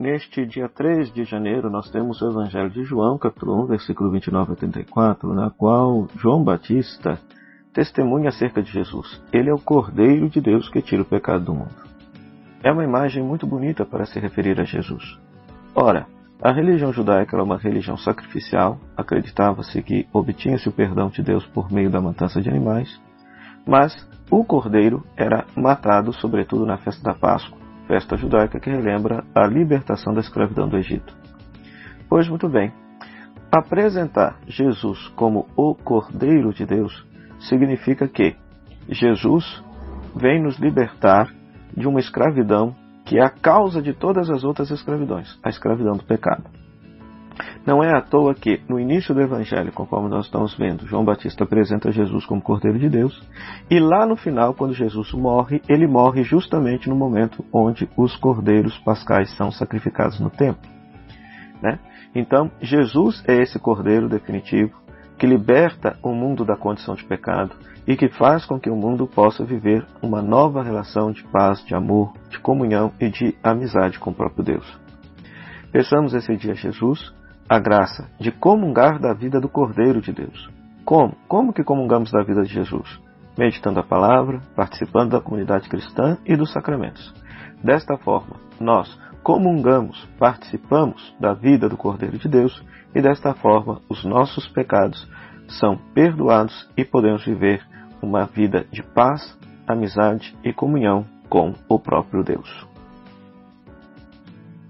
neste dia 3 de janeiro, nós temos o Evangelho de João, capítulo 1, versículo 29 a 34, na qual João Batista testemunha acerca de Jesus. Ele é o Cordeiro de Deus que tira o pecado do mundo. É uma imagem muito bonita para se referir a Jesus. Ora, a religião judaica era uma religião sacrificial, acreditava-se que obtinha-se o perdão de Deus por meio da matança de animais, mas o cordeiro era matado, sobretudo na festa da Páscoa, festa judaica que relembra a libertação da escravidão do Egito. Pois muito bem, apresentar Jesus como o Cordeiro de Deus significa que Jesus vem nos libertar de uma escravidão que é a causa de todas as outras escravidões, a escravidão do pecado. Não é à toa que, no início do Evangelho, conforme nós estamos vendo, João Batista apresenta Jesus como Cordeiro de Deus, e lá no final, quando Jesus morre, ele morre justamente no momento onde os cordeiros pascais são sacrificados no templo. Né? Então, Jesus é esse Cordeiro definitivo que liberta o mundo da condição de pecado e que faz com que o mundo possa viver uma nova relação de paz, de amor, de comunhão e de amizade com o próprio Deus. Peçamos esse dia a Jesus a graça de comungar da vida do Cordeiro de Deus. Como? Como que comungamos da vida de Jesus? Meditando a palavra, participando da comunidade cristã e dos sacramentos. Desta forma, nós comungamos, participamos da vida do Cordeiro de Deus e desta forma os nossos pecados são perdoados e podemos viver uma vida de paz, amizade e comunhão com o próprio Deus.